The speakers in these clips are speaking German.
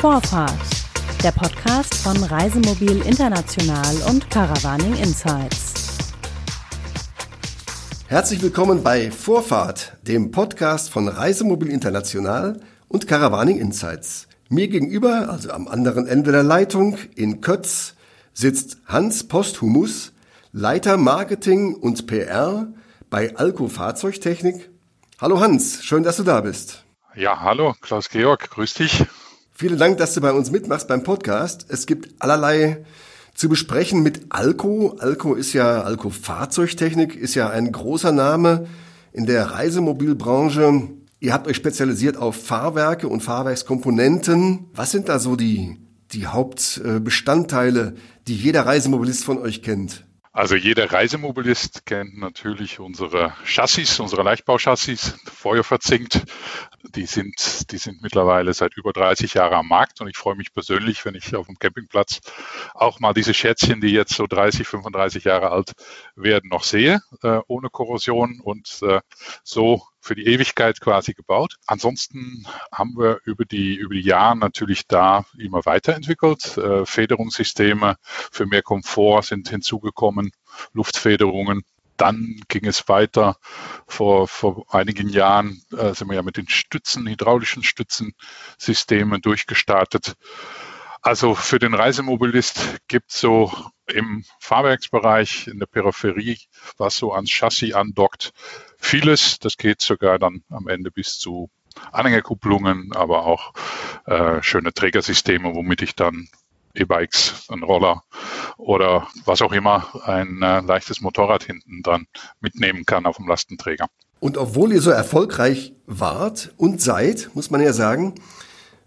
Vorfahrt, der Podcast von Reisemobil International und Caravaning Insights. Herzlich willkommen bei Vorfahrt, dem Podcast von Reisemobil International und Caravaning Insights. Mir gegenüber, also am anderen Ende der Leitung in Kötz, sitzt Hans Posthumus, Leiter Marketing und PR bei Alco Fahrzeugtechnik. Hallo Hans, schön, dass du da bist. Ja, hallo, Klaus-Georg, grüß dich. Vielen Dank, dass du bei uns mitmachst beim Podcast. Es gibt allerlei zu besprechen mit Alco. Alco ist ja, Alco Fahrzeugtechnik ist ja ein großer Name in der Reisemobilbranche. Ihr habt euch spezialisiert auf Fahrwerke und Fahrwerkskomponenten. Was sind da so die, die Hauptbestandteile, die jeder Reisemobilist von euch kennt? Also jeder Reisemobilist kennt natürlich unsere Chassis, unsere Leichtbauchassis, feuerverzinkt. Die sind, die sind mittlerweile seit über 30 Jahren am Markt und ich freue mich persönlich, wenn ich auf dem Campingplatz auch mal diese Schätzchen, die jetzt so 30, 35 Jahre alt werden, noch sehe, äh, ohne Korrosion und äh, so für die Ewigkeit quasi gebaut. Ansonsten haben wir über die, über die Jahre natürlich da immer weiterentwickelt. Äh, Federungssysteme für mehr Komfort sind hinzugekommen, Luftfederungen. Dann ging es weiter. Vor, vor einigen Jahren äh, sind wir ja mit den Stützen, hydraulischen Stützensystemen durchgestartet. Also für den Reisemobilist gibt es so im Fahrwerksbereich, in der Peripherie, was so ans Chassis andockt, vieles. Das geht sogar dann am Ende bis zu Anhängerkupplungen, aber auch äh, schöne Trägersysteme, womit ich dann E-Bikes, ein Roller oder was auch immer, ein äh, leichtes Motorrad hinten dran mitnehmen kann auf dem Lastenträger. Und obwohl ihr so erfolgreich wart und seid, muss man ja sagen,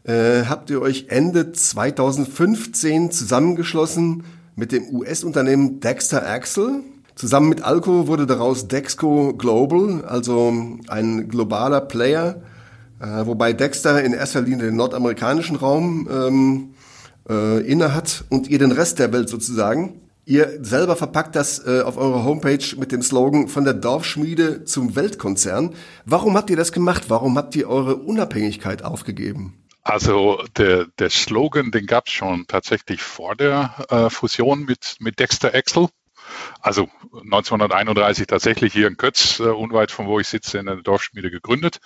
äh, habt ihr euch Ende 2015 zusammengeschlossen mit dem US-Unternehmen Dexter Axle. Zusammen mit Alco wurde daraus Dexco Global, also ein globaler Player, äh, wobei Dexter in erster Linie den nordamerikanischen Raum ähm, äh, innehat und ihr den Rest der Welt sozusagen. Ihr selber verpackt das äh, auf eurer Homepage mit dem Slogan von der Dorfschmiede zum Weltkonzern. Warum habt ihr das gemacht? Warum habt ihr eure Unabhängigkeit aufgegeben? Also der, der Slogan, den gab es schon tatsächlich vor der äh, Fusion mit, mit Dexter Excel. Also 1931 tatsächlich hier in Kötz, äh, unweit von wo ich sitze, in der Dorfschmiede gegründet.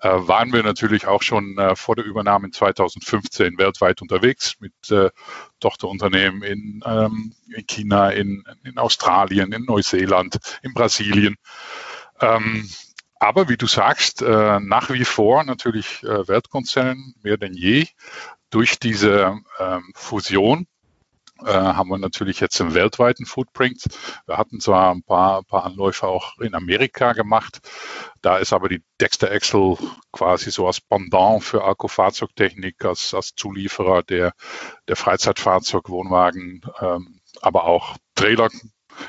Äh, waren wir natürlich auch schon äh, vor der Übernahme in 2015 weltweit unterwegs mit äh, Tochterunternehmen in, ähm, in China, in, in Australien, in Neuseeland, in Brasilien. Ähm, aber wie du sagst, äh, nach wie vor natürlich äh, Weltkonzern mehr denn je. Durch diese ähm, Fusion äh, haben wir natürlich jetzt einen weltweiten Footprint. Wir hatten zwar ein paar, ein paar Anläufe auch in Amerika gemacht. Da ist aber die Dexter Excel quasi so als Pendant für Akkufahrzeugtechnik, als, als Zulieferer der, der Freizeitfahrzeug, Wohnwagen, ähm, aber auch Trailer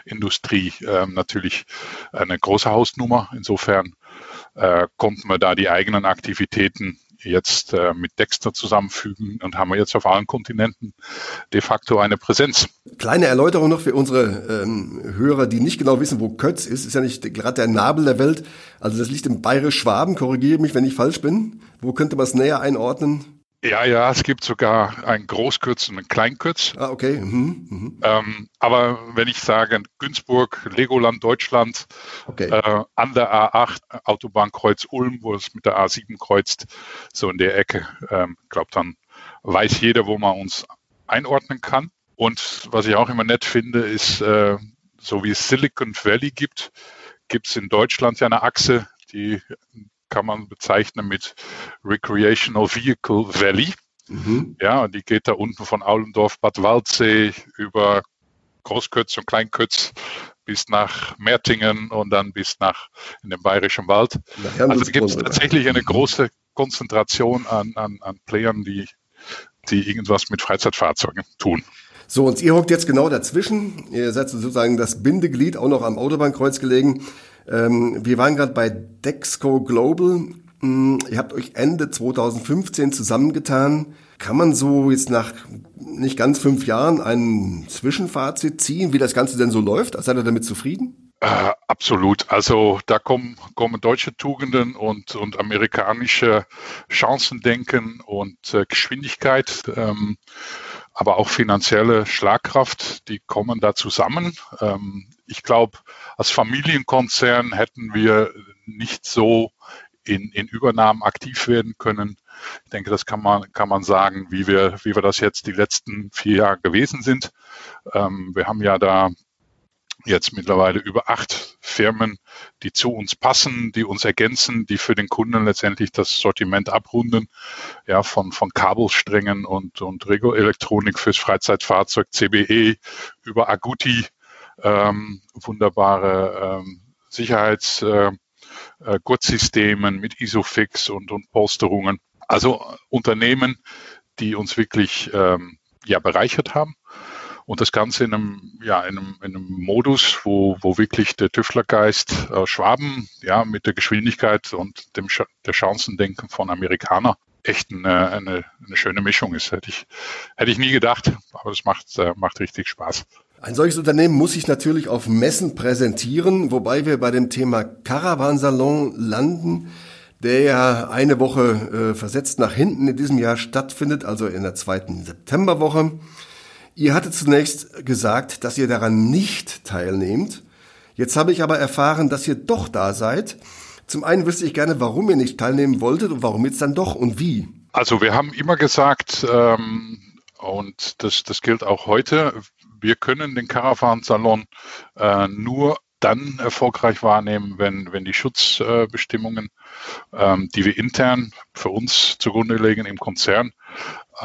Industrie äh, natürlich eine große Hausnummer. Insofern äh, konnten wir da die eigenen Aktivitäten jetzt äh, mit Dexter zusammenfügen und haben wir jetzt auf allen Kontinenten de facto eine Präsenz. Kleine Erläuterung noch für unsere ähm, Hörer, die nicht genau wissen, wo Kötz ist. Ist ja nicht gerade der Nabel der Welt. Also das liegt im Bayerisch-Schwaben. Korrigiere mich, wenn ich falsch bin. Wo könnte man es näher einordnen? Ja, ja, es gibt sogar ein Großkürz und ein Kleinkürz. Ah, okay. Mhm, mhm. Ähm, aber wenn ich sage Günzburg, Legoland Deutschland, okay. äh, an der A8, Autobahnkreuz Ulm, wo es mit der A7 kreuzt, so in der Ecke, ähm, glaube dann weiß jeder, wo man uns einordnen kann. Und was ich auch immer nett finde, ist, äh, so wie es Silicon Valley gibt, gibt es in Deutschland ja eine Achse, die kann man bezeichnen mit Recreational Vehicle Valley. Mhm. Ja, die geht da unten von Aulendorf, Bad Waldsee über Großkötz und Kleinkötz bis nach Mertingen und dann bis nach in den Bayerischen Wald. Also gibt es tatsächlich eine große Konzentration an, an, an Playern, die, die irgendwas mit Freizeitfahrzeugen tun. So, und ihr hockt jetzt genau dazwischen. Ihr seid sozusagen das Bindeglied, auch noch am Autobahnkreuz gelegen. Ähm, wir waren gerade bei Dexco Global. Hm, ihr habt euch Ende 2015 zusammengetan. Kann man so jetzt nach nicht ganz fünf Jahren ein Zwischenfazit ziehen, wie das Ganze denn so läuft? Seid ihr damit zufrieden? Äh, absolut. Also da kommen, kommen deutsche Tugenden und, und amerikanische Chancendenken und äh, Geschwindigkeit, ähm, aber auch finanzielle Schlagkraft, die kommen da zusammen. Ähm, ich glaube, als Familienkonzern hätten wir nicht so in, in Übernahmen aktiv werden können. Ich denke, das kann man, kann man sagen, wie wir, wie wir das jetzt die letzten vier Jahre gewesen sind. Ähm, wir haben ja da jetzt mittlerweile über acht Firmen, die zu uns passen, die uns ergänzen, die für den Kunden letztendlich das Sortiment abrunden, ja, von, von Kabelsträngen und, und Regoelektronik fürs Freizeitfahrzeug, CBE, über Aguti, ähm, wunderbare ähm, Sicherheits, äh, äh, Gurtsystemen mit Isofix und, und Polsterungen. Also Unternehmen, die uns wirklich ähm, ja, bereichert haben. Und das Ganze in einem, ja, in einem, in einem Modus, wo, wo wirklich der Tüftlergeist äh, Schwaben ja, mit der Geschwindigkeit und dem Sch der Chancendenken von Amerikaner echt eine, eine, eine schöne Mischung ist. Hätte ich, hätte ich nie gedacht, aber es macht, äh, macht richtig Spaß. Ein solches Unternehmen muss sich natürlich auf Messen präsentieren, wobei wir bei dem Thema Caravansalon landen, der ja eine Woche äh, versetzt nach hinten in diesem Jahr stattfindet, also in der zweiten Septemberwoche. Ihr hattet zunächst gesagt, dass ihr daran nicht teilnehmt. Jetzt habe ich aber erfahren, dass ihr doch da seid. Zum einen wüsste ich gerne, warum ihr nicht teilnehmen wolltet und warum jetzt dann doch und wie. Also wir haben immer gesagt, ähm, und das, das gilt auch heute, wir können den Caravan-Salon äh, nur dann erfolgreich wahrnehmen, wenn, wenn die Schutzbestimmungen, ähm, die wir intern für uns zugrunde legen im Konzern, äh,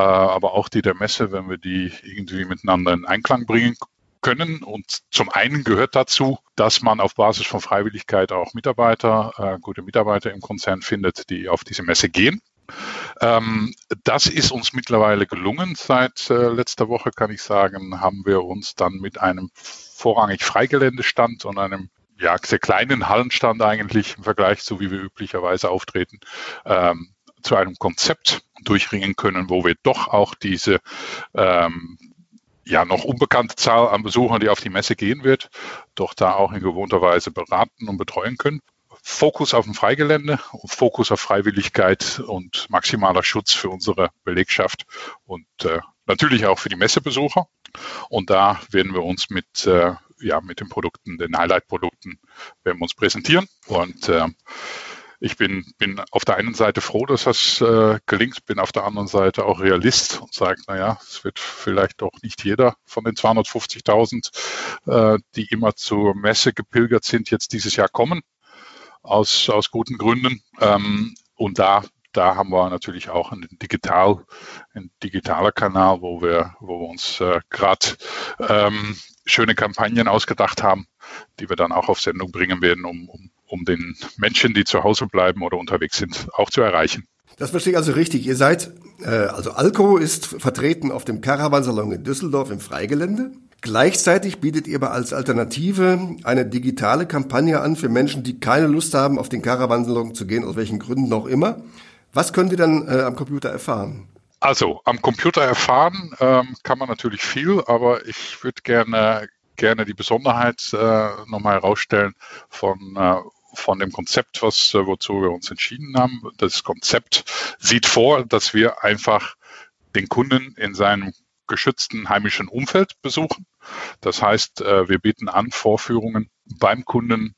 aber auch die der Messe, wenn wir die irgendwie miteinander in Einklang bringen können. Und zum einen gehört dazu, dass man auf Basis von Freiwilligkeit auch Mitarbeiter, äh, gute Mitarbeiter im Konzern findet, die auf diese Messe gehen. Ähm, das ist uns mittlerweile gelungen. Seit äh, letzter Woche kann ich sagen, haben wir uns dann mit einem vorrangig Freigeländestand und einem ja, sehr kleinen Hallenstand eigentlich im Vergleich zu wie wir üblicherweise auftreten, ähm, zu einem Konzept durchringen können, wo wir doch auch diese ähm, ja noch unbekannte Zahl an Besuchern, die auf die Messe gehen wird, doch da auch in gewohnter Weise beraten und betreuen können. Fokus auf dem Freigelände, Fokus auf Freiwilligkeit und maximaler Schutz für unsere Belegschaft und äh, natürlich auch für die Messebesucher. Und da werden wir uns mit, äh, ja, mit den Produkten, den Highlight-Produkten, werden wir uns präsentieren. Und äh, ich bin, bin auf der einen Seite froh, dass das äh, gelingt, bin auf der anderen Seite auch Realist und sage, naja, es wird vielleicht doch nicht jeder von den 250.000, äh, die immer zur Messe gepilgert sind, jetzt dieses Jahr kommen aus, aus guten Gründen. Ähm, und da, da haben wir natürlich auch einen digital, ein digitaler Kanal, wo wir, wo wir uns äh, gerade ähm, schöne Kampagnen ausgedacht haben, die wir dann auch auf Sendung bringen werden, um, um, um den Menschen, die zu Hause bleiben oder unterwegs sind, auch zu erreichen. Das verstehe ich also richtig. Ihr seid, äh, also Alco ist vertreten auf dem Caravansalon in Düsseldorf im Freigelände. Gleichzeitig bietet ihr aber als Alternative eine digitale Kampagne an für Menschen, die keine Lust haben, auf den Caravansalon zu gehen, aus welchen Gründen auch immer. Was könnt ihr dann äh, am Computer erfahren? Also am Computer erfahren ähm, kann man natürlich viel, aber ich würde gerne gerne die Besonderheit äh, nochmal herausstellen von äh, von dem Konzept, was äh, wozu wir uns entschieden haben. Das Konzept sieht vor, dass wir einfach den Kunden in seinem geschützten heimischen Umfeld besuchen. Das heißt, äh, wir bieten an, Vorführungen beim Kunden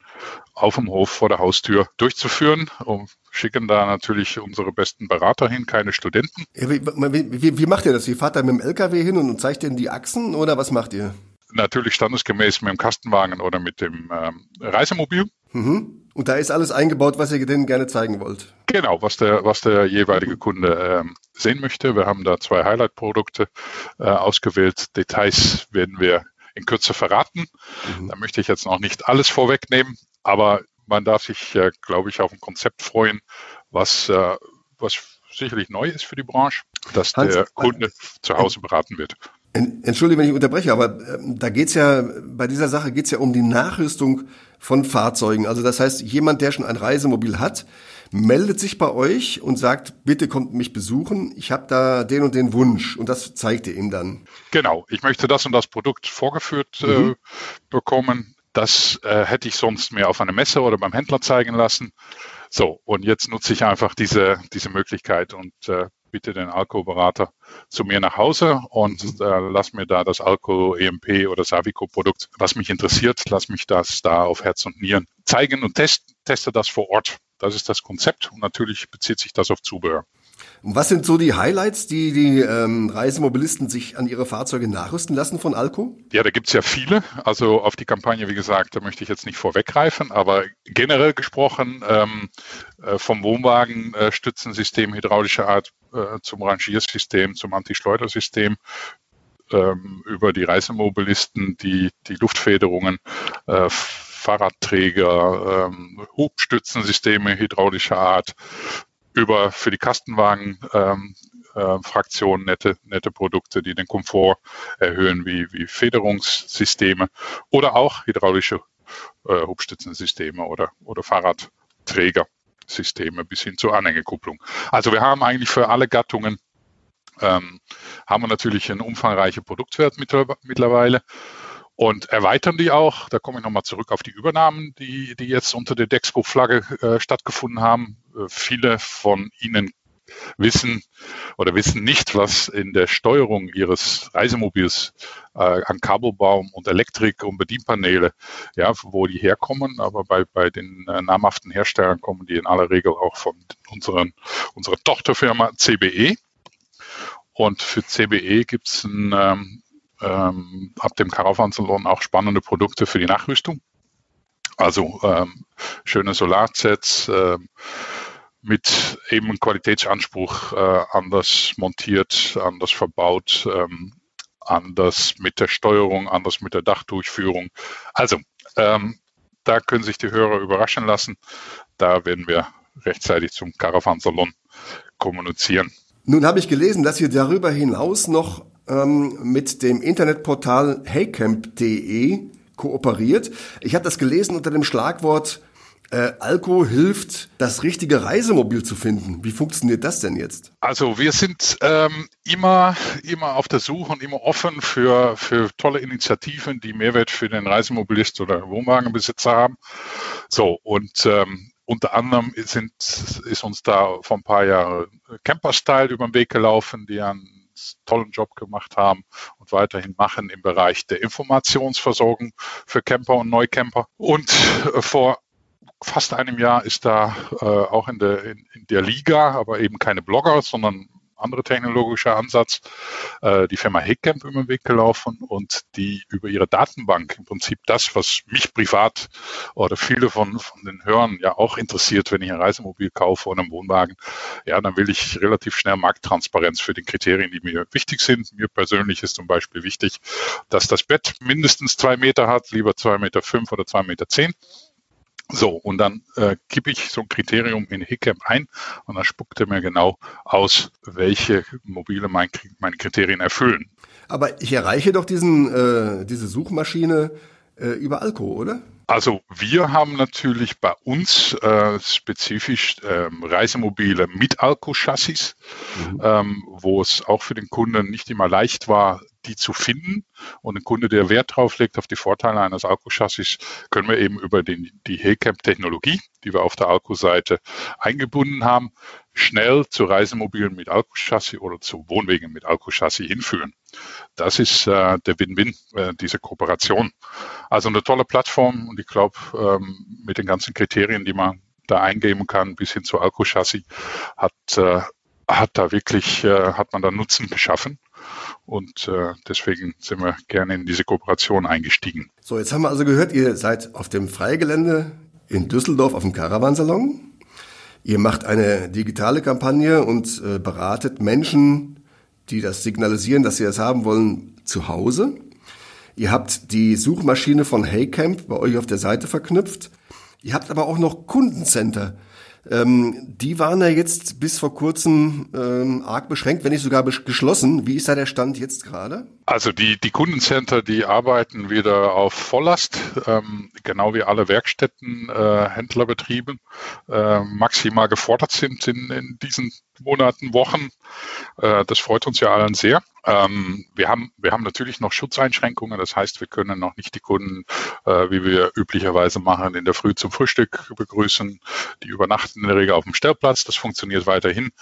auf dem Hof vor der Haustür durchzuführen und schicken da natürlich unsere besten Berater hin, keine Studenten. Wie, wie, wie, macht ihr das? Ihr fahrt da mit dem LKW hin und zeigt denen die Achsen oder was macht ihr? Natürlich standesgemäß mit dem Kastenwagen oder mit dem ähm, Reisemobil. Mhm. Und da ist alles eingebaut, was ihr denen gerne zeigen wollt. Genau, was der, was der jeweilige Kunde ähm, sehen möchte. Wir haben da zwei Highlight-Produkte äh, ausgewählt. Details werden wir in Kürze verraten. Mhm. Da möchte ich jetzt noch nicht alles vorwegnehmen, aber man darf sich, äh, glaube ich, auf ein Konzept freuen, was, äh, was sicherlich neu ist für die Branche, dass Hans, der Kunde zu Hause beraten wird. Entschuldige, wenn ich unterbreche, aber äh, da geht's ja, bei dieser Sache geht's ja um die Nachrüstung von Fahrzeugen. Also das heißt, jemand, der schon ein Reisemobil hat, meldet sich bei euch und sagt, bitte kommt mich besuchen, ich habe da den und den Wunsch und das zeigt ihr ihm dann. Genau, ich möchte das und das Produkt vorgeführt äh, mhm. äh, bekommen. Das äh, hätte ich sonst mehr auf einer Messe oder beim Händler zeigen lassen. So, und jetzt nutze ich einfach diese, diese Möglichkeit und äh, bitte den Alco-Berater zu mir nach Hause und äh, lass mir da das Alco, EMP oder Savico-Produkt, was mich interessiert, lass mich das da auf Herz und Nieren zeigen und test, teste das vor Ort. Das ist das Konzept und natürlich bezieht sich das auf Zubehör. Und was sind so die Highlights, die die ähm, Reisemobilisten sich an ihre Fahrzeuge nachrüsten lassen von Alco? Ja, da gibt es ja viele. Also auf die Kampagne, wie gesagt, da möchte ich jetzt nicht vorweggreifen, aber generell gesprochen ähm, äh, vom Wohnwagen äh, hydraulischer Art äh, zum Rangiersystem, zum Anti-Schleudersystem ähm, über die Reisemobilisten, die, die Luftfederungen, äh, Fahrradträger, ähm, Hubstützensysteme hydraulischer Art, über für die Kastenwagen ähm, äh, nette, nette Produkte, die den Komfort erhöhen, wie, wie Federungssysteme oder auch hydraulische äh, Hubstützensysteme oder, oder Fahrradträgersysteme bis hin zur Anhängekupplung. Also wir haben eigentlich für alle Gattungen ähm, haben wir natürlich einen umfangreichen Produktwert mittlerweile und erweitern die auch. Da komme ich nochmal zurück auf die Übernahmen, die, die jetzt unter der Dexpo-Flagge äh, stattgefunden haben. Äh, viele von Ihnen wissen oder wissen nicht, was in der Steuerung ihres Reisemobils äh, an Kabelbaum und Elektrik und Bedienpaneele, ja, wo die herkommen, aber bei, bei den äh, namhaften Herstellern kommen die in aller Regel auch von unseren, unserer Tochterfirma CBE. Und für CBE gibt es ähm, ähm, ab dem Caravan-Salon auch spannende Produkte für die Nachrüstung. Also ähm, schöne Solarsets ähm, mit eben Qualitätsanspruch äh, anders montiert, anders verbaut, ähm, anders mit der Steuerung, anders mit der Dachdurchführung. Also ähm, da können sich die Hörer überraschen lassen. Da werden wir rechtzeitig zum Caravan-Salon kommunizieren. Nun habe ich gelesen, dass ihr darüber hinaus noch ähm, mit dem Internetportal heycamp.de kooperiert. Ich habe das gelesen unter dem Schlagwort äh, Alko hilft, das richtige Reisemobil zu finden. Wie funktioniert das denn jetzt? Also wir sind ähm, immer, immer auf der Suche und immer offen für, für tolle Initiativen, die Mehrwert für den Reisemobilist oder Wohnwagenbesitzer haben. So, und ähm, unter anderem sind, ist uns da vor ein paar Jahren Camper-Style über den Weg gelaufen, die einen tollen Job gemacht haben und weiterhin machen im Bereich der Informationsversorgung für Camper und Neucamper. Und äh, vor fast einem Jahr ist da äh, auch in der, in, in der Liga, aber eben keine Blogger, sondern andere technologischer Ansatz, äh, die Firma Hickcamp über den Weg gelaufen und die über ihre Datenbank im Prinzip das, was mich privat oder viele von, von den Hörern ja auch interessiert, wenn ich ein Reisemobil kaufe oder einen Wohnwagen, ja, dann will ich relativ schnell Markttransparenz für die Kriterien, die mir wichtig sind. Mir persönlich ist zum Beispiel wichtig, dass das Bett mindestens zwei Meter hat, lieber zwei Meter fünf oder zwei Meter zehn. So, und dann äh, gebe ich so ein Kriterium in Hiccamp ein und dann spuckt er mir genau aus, welche Mobile mein, meine Kriterien erfüllen. Aber ich erreiche doch diesen, äh, diese Suchmaschine äh, über Alco, oder? Also wir haben natürlich bei uns äh, spezifisch ähm, Reisemobile mit Alco-Chassis, mhm. ähm, wo es auch für den Kunden nicht immer leicht war, die zu finden. Und ein Kunde, der Wert drauf legt auf die Vorteile eines Alco-Chassis, können wir eben über den, die Hellcamp-Technologie, die wir auf der Alco-Seite eingebunden haben, schnell zu Reisemobilen mit Alco-Chassis oder zu Wohnwegen mit Alco-Chassis hinführen. Das ist äh, der Win-Win äh, dieser Kooperation. Also eine tolle Plattform und ich glaube, ähm, mit den ganzen Kriterien, die man da eingeben kann, bis hin zu Alco-Chassis, hat, äh, hat da wirklich, äh, hat man da Nutzen geschaffen. Und äh, deswegen sind wir gerne in diese Kooperation eingestiegen. So, jetzt haben wir also gehört, ihr seid auf dem Freigelände in Düsseldorf auf dem Caravansalon. Ihr macht eine digitale Kampagne und äh, beratet Menschen, die das signalisieren, dass sie das haben wollen, zu Hause. Ihr habt die Suchmaschine von Heycamp bei euch auf der Seite verknüpft. Ihr habt aber auch noch Kundencenter. Ähm, die waren ja jetzt bis vor kurzem ähm, arg beschränkt, wenn nicht sogar geschlossen. Wie ist da der Stand jetzt gerade? Also die, die Kundencenter, die arbeiten wieder auf Volllast, ähm, genau wie alle Werkstätten, äh, Händlerbetriebe, äh, maximal gefordert sind in, in diesen Monaten, Wochen. Äh, das freut uns ja allen sehr. Ähm, wir, haben, wir haben natürlich noch Schutzeinschränkungen. Das heißt, wir können noch nicht die Kunden, äh, wie wir üblicherweise machen, in der Früh zum Frühstück begrüßen. Die übernachten in der Regel auf dem Stellplatz. Das funktioniert weiterhin.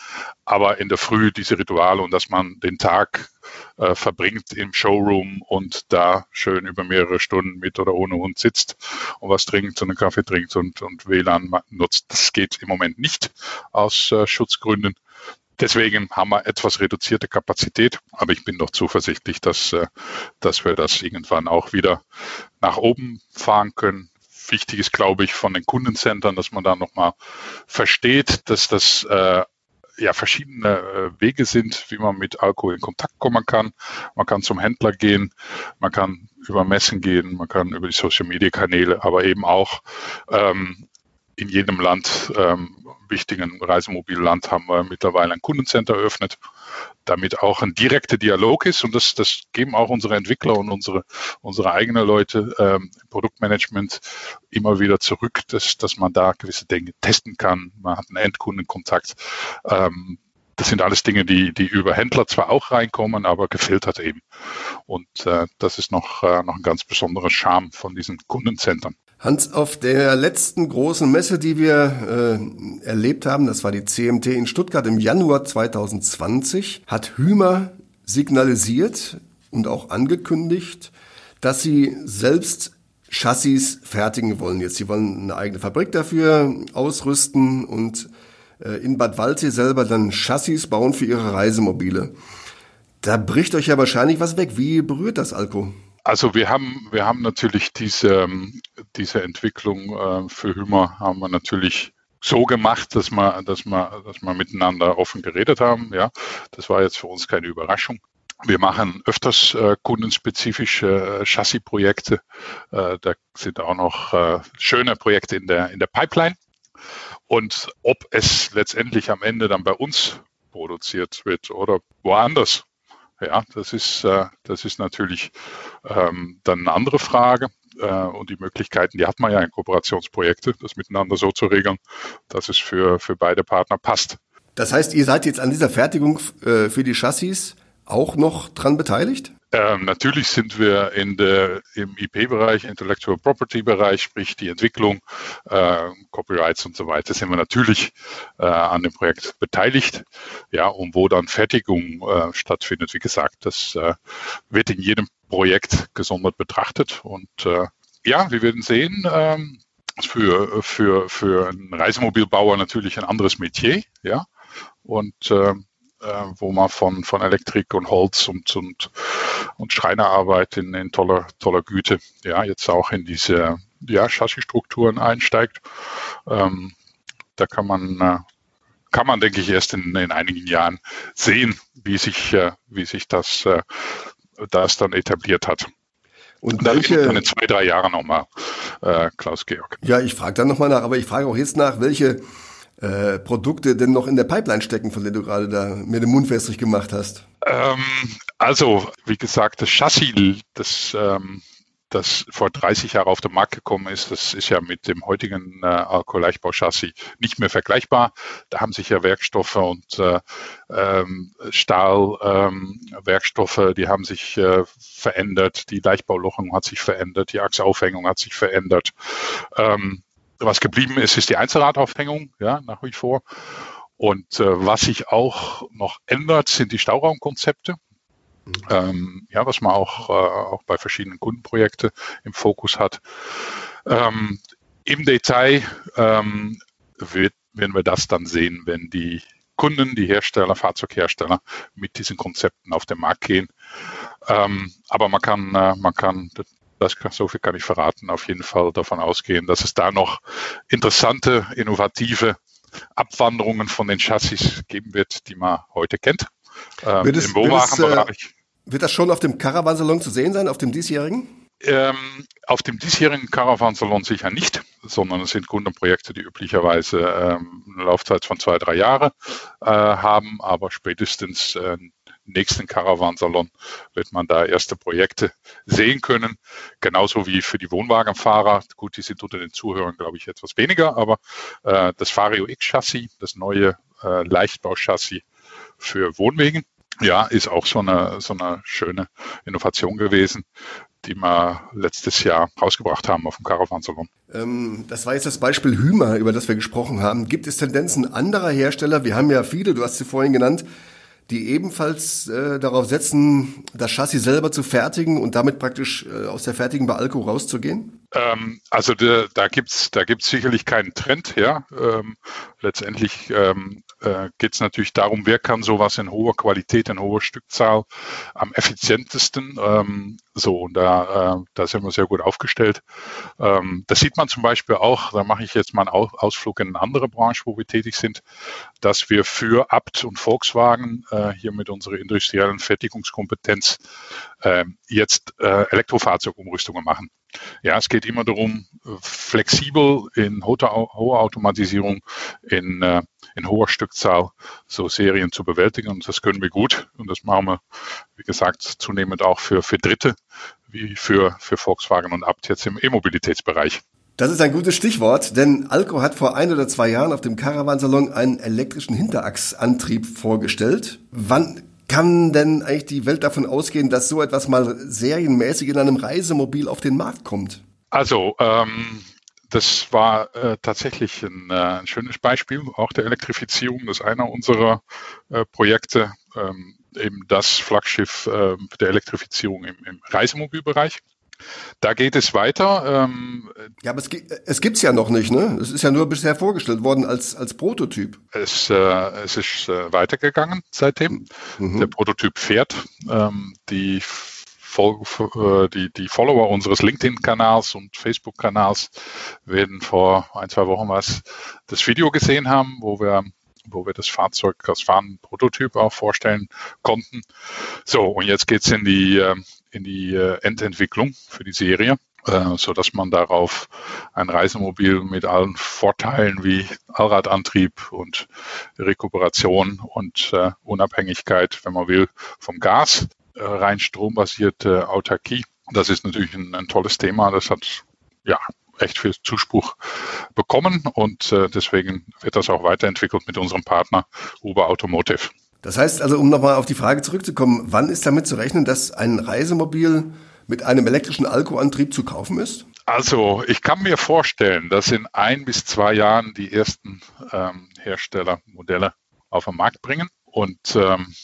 Aber in der Früh diese Rituale und dass man den Tag äh, verbringt im Showroom und da schön über mehrere Stunden mit oder ohne Hund sitzt und was trinkt und einen Kaffee trinkt und, und WLAN nutzt. Das geht im Moment nicht aus äh, Schutzgründen. Deswegen haben wir etwas reduzierte Kapazität, aber ich bin doch zuversichtlich, dass, äh, dass wir das irgendwann auch wieder nach oben fahren können. Wichtig ist, glaube ich, von den Kundencentern, dass man da nochmal versteht, dass das äh, ja verschiedene äh, Wege sind, wie man mit Alkohol in Kontakt kommen kann. Man kann zum Händler gehen, man kann über Messen gehen, man kann über die Social Media Kanäle, aber eben auch ähm, in jedem Land, ähm, wichtigen Reisemobilland, haben wir mittlerweile ein Kundencenter eröffnet, damit auch ein direkter Dialog ist. Und das, das geben auch unsere Entwickler und unsere, unsere eigenen Leute ähm, im Produktmanagement immer wieder zurück, dass, dass man da gewisse Dinge testen kann. Man hat einen Endkundenkontakt. Ähm, das sind alles Dinge, die, die über Händler zwar auch reinkommen, aber gefiltert eben. Und äh, das ist noch, äh, noch ein ganz besonderer Charme von diesen Kundencentern. Hans, auf der letzten großen Messe, die wir äh, erlebt haben, das war die CMT in Stuttgart im Januar 2020, hat Hümer signalisiert und auch angekündigt, dass sie selbst Chassis fertigen wollen. Jetzt, sie wollen eine eigene Fabrik dafür ausrüsten und äh, in Bad Waldsee selber dann Chassis bauen für ihre Reisemobile. Da bricht euch ja wahrscheinlich was weg. Wie berührt das Alko? Also wir haben, wir haben natürlich diese, diese Entwicklung äh, für Hümer haben wir natürlich so gemacht, dass wir, dass wir, dass wir miteinander offen geredet haben. Ja, das war jetzt für uns keine Überraschung. Wir machen öfters äh, kundenspezifische äh, Chassis-Projekte. Äh, da sind auch noch äh, schöne Projekte in der, in der Pipeline. Und ob es letztendlich am Ende dann bei uns produziert wird oder woanders, ja, das ist, äh, das ist natürlich ähm, dann eine andere Frage. Äh, und die Möglichkeiten, die hat man ja in Kooperationsprojekte, das miteinander so zu regeln, dass es für, für beide Partner passt. Das heißt, ihr seid jetzt an dieser Fertigung äh, für die Chassis auch noch dran beteiligt? Ähm, natürlich sind wir in der, im IP-Bereich, Intellectual Property-Bereich, sprich die Entwicklung, äh, Copyrights und so weiter, sind wir natürlich äh, an dem Projekt beteiligt. Ja, und wo dann Fertigung äh, stattfindet, wie gesagt, das äh, wird in jedem Projekt gesondert betrachtet. Und äh, ja, wir werden sehen. Ähm, für, für, für einen Reisemobilbauer natürlich ein anderes Metier, ja. Und äh, äh, wo man von, von Elektrik und Holz und, und, und Schreinerarbeit in, in toller, toller Güte ja jetzt auch in diese ja, Chassisstrukturen einsteigt. Ähm, da kann man, äh, kann man, denke ich, erst in, in einigen Jahren sehen, wie sich, äh, wie sich das, äh, das dann etabliert hat. Und, und welche, dann in zwei, drei Jahren nochmal, äh, Klaus-Georg. Ja, ich frage dann nochmal nach, aber ich frage auch jetzt nach, welche äh, Produkte denn noch in der Pipeline stecken, von denen du gerade da mir den Mund wässrig gemacht hast? Ähm, also, wie gesagt, das Chassis, das, ähm, das vor 30 Jahren auf den Markt gekommen ist, das ist ja mit dem heutigen äh, Alkoholleichtbau-Chassis nicht mehr vergleichbar. Da haben sich ja Werkstoffe und äh, ähm, Stahlwerkstoffe, ähm, die haben sich äh, verändert, die Leichtbaulochung hat sich verändert, die Achsaufhängung hat sich verändert. Ähm, was geblieben ist, ist die Einzelradaufhängung, ja, nach wie vor. Und äh, was sich auch noch ändert, sind die Stauraumkonzepte. Ähm, ja, was man auch, äh, auch bei verschiedenen Kundenprojekten im Fokus hat. Ähm, Im Detail ähm, wird, werden wir das dann sehen, wenn die Kunden, die Hersteller, Fahrzeughersteller mit diesen Konzepten auf den Markt gehen. Ähm, aber man kann, äh, man kann das so viel kann ich verraten, auf jeden Fall davon ausgehen, dass es da noch interessante, innovative Abwanderungen von den Chassis geben wird, die man heute kennt. Ähm, wird, es, Im wird, es, äh, wird das schon auf dem Caravan-Salon zu sehen sein, auf dem diesjährigen? Ähm, auf dem diesjährigen Caravan-Salon sicher nicht, sondern es sind Kundenprojekte, die üblicherweise ähm, eine Laufzeit von zwei, drei Jahren äh, haben, aber spätestens äh, nächsten Caravansalon wird man da erste Projekte sehen können. Genauso wie für die Wohnwagenfahrer. Gut, die sind unter den Zuhörern, glaube ich, etwas weniger, aber äh, das Vario X-Chassis, das neue äh, Leichtbauchassis für Wohnwegen, ja, ist auch so eine, so eine schöne Innovation gewesen, die wir letztes Jahr rausgebracht haben auf dem Caravan-Salon. Ähm, das war jetzt das Beispiel Hümer, über das wir gesprochen haben. Gibt es Tendenzen anderer Hersteller? Wir haben ja viele, du hast sie vorhin genannt, die ebenfalls äh, darauf setzen, das Chassis selber zu fertigen und damit praktisch äh, aus der fertigen bei Alco rauszugehen? Ähm, also de, da gibt's da gibt's sicherlich keinen Trend. Ja, ähm, letztendlich ähm, äh, geht es natürlich darum, wer kann sowas in hoher Qualität, in hoher Stückzahl am effizientesten. Ähm, so und da äh, da sind wir sehr gut aufgestellt. Ähm, das sieht man zum Beispiel auch. Da mache ich jetzt mal einen Ausflug in eine andere Branche, wo wir tätig sind, dass wir für Abt und Volkswagen äh, hier mit unserer industriellen Fertigungskompetenz äh, jetzt äh, Elektrofahrzeugumrüstungen machen. Ja, es geht immer darum, flexibel in hoher Automatisierung, in, äh, in hoher Stückzahl so Serien zu bewältigen. Und das können wir gut. Und das machen wir, wie gesagt, zunehmend auch für, für Dritte, wie für, für Volkswagen und Abt jetzt im E-Mobilitätsbereich. Das ist ein gutes Stichwort, denn Alco hat vor ein oder zwei Jahren auf dem Caravansalon einen elektrischen Hinterachsantrieb vorgestellt. Wann kann denn eigentlich die Welt davon ausgehen, dass so etwas mal serienmäßig in einem Reisemobil auf den Markt kommt? Also, ähm, das war äh, tatsächlich ein, äh, ein, schönes Beispiel auch der Elektrifizierung. Das ist einer unserer äh, Projekte, ähm, eben das Flaggschiff äh, der Elektrifizierung im, im Reisemobilbereich. Da geht es weiter. Ähm, ja, aber es, es gibt es ja noch nicht, ne? Es ist ja nur bisher vorgestellt worden als, als Prototyp. Es, äh, es ist äh, weitergegangen seitdem. Mhm. Der Prototyp fährt. Ähm, die, die, die Follower unseres LinkedIn-Kanals und Facebook-Kanals werden vor ein, zwei Wochen was das Video gesehen haben, wo wir wo wir das Fahrzeug, das fahrende Prototyp auch vorstellen konnten. So, und jetzt geht's in die, ähm, in die äh, Endentwicklung für die Serie, äh, so dass man darauf ein Reisemobil mit allen Vorteilen wie Allradantrieb und Rekuperation und äh, Unabhängigkeit, wenn man will, vom Gas, rein strombasierte Autarkie. Das ist natürlich ein, ein tolles Thema. Das hat ja echt viel Zuspruch bekommen und äh, deswegen wird das auch weiterentwickelt mit unserem Partner Uber Automotive. Das heißt also, um nochmal auf die Frage zurückzukommen, wann ist damit zu rechnen, dass ein Reisemobil mit einem elektrischen Alkoantrieb zu kaufen ist? Also ich kann mir vorstellen, dass in ein bis zwei Jahren die ersten ähm, Herstellermodelle auf den Markt bringen. Und ähm,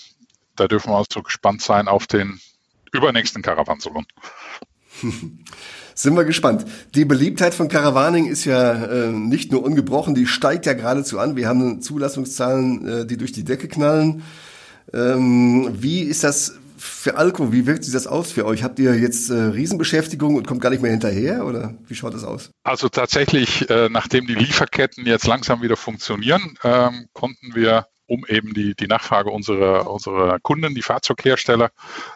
da dürfen wir also gespannt sein auf den übernächsten Caravansalon. Sind wir gespannt. Die Beliebtheit von Caravaning ist ja äh, nicht nur ungebrochen, die steigt ja geradezu an. Wir haben Zulassungszahlen, äh, die durch die Decke knallen. Ähm, wie ist das für Alko? Wie wirkt sich das aus für euch? Habt ihr jetzt äh, Riesenbeschäftigung und kommt gar nicht mehr hinterher oder wie schaut das aus? Also tatsächlich, äh, nachdem die Lieferketten jetzt langsam wieder funktionieren, ähm, konnten wir um eben die, die Nachfrage unserer, unserer Kunden, die Fahrzeughersteller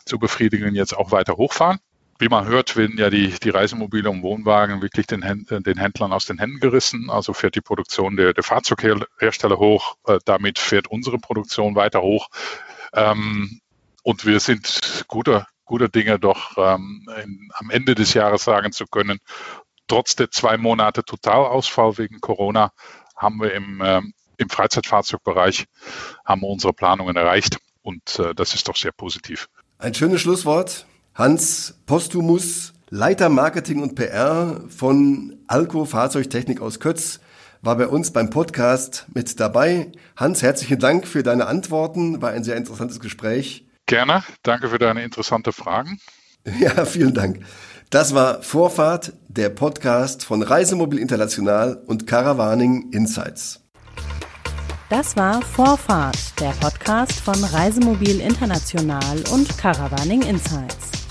zu befriedigen, jetzt auch weiter hochfahren wie man hört, werden ja die, die Reisemobile und Wohnwagen wirklich den, den Händlern aus den Händen gerissen. Also fährt die Produktion der, der Fahrzeughersteller hoch, äh, damit fährt unsere Produktion weiter hoch. Ähm, und wir sind guter, guter Dinge doch ähm, in, am Ende des Jahres sagen zu können, trotz der zwei Monate Totalausfall wegen Corona haben wir im, äh, im Freizeitfahrzeugbereich haben wir unsere Planungen erreicht. Und äh, das ist doch sehr positiv. Ein schönes Schlusswort. Hans Postumus, Leiter Marketing und PR von Alco Fahrzeugtechnik aus Kötz, war bei uns beim Podcast mit dabei. Hans, herzlichen Dank für deine Antworten. War ein sehr interessantes Gespräch. Gerne. Danke für deine interessanten Fragen. Ja, vielen Dank. Das war Vorfahrt, der Podcast von Reisemobil International und Caravaning Insights. Das war Vorfahrt, der Podcast von Reisemobil International und Caravaning Insights.